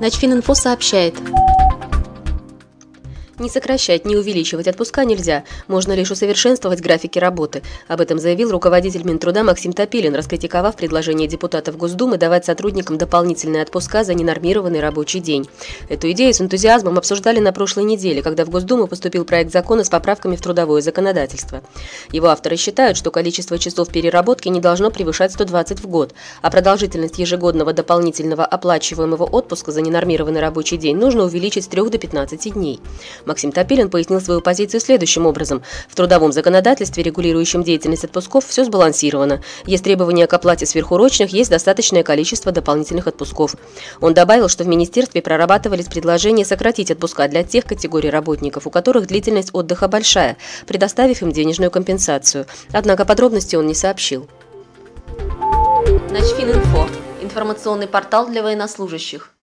Начфининфо сообщает. Не сокращать, не увеличивать отпуска нельзя, можно лишь усовершенствовать графики работы. Об этом заявил руководитель Минтруда Максим Топилин, раскритиковав предложение депутатов Госдумы давать сотрудникам дополнительные отпуска за ненормированный рабочий день. Эту идею с энтузиазмом обсуждали на прошлой неделе, когда в Госдуму поступил проект закона с поправками в трудовое законодательство. Его авторы считают, что количество часов переработки не должно превышать 120 в год, а продолжительность ежегодного дополнительного оплачиваемого отпуска за ненормированный рабочий день нужно увеличить с 3 до 15 дней. Максим Топилин пояснил свою позицию следующим образом. В трудовом законодательстве, регулирующем деятельность отпусков, все сбалансировано. Есть требования к оплате сверхурочных, есть достаточное количество дополнительных отпусков. Он добавил, что в министерстве прорабатывались предложения сократить отпуска для тех категорий работников, у которых длительность отдыха большая, предоставив им денежную компенсацию. Однако подробности он не сообщил. Начфининфо. Информационный портал для военнослужащих.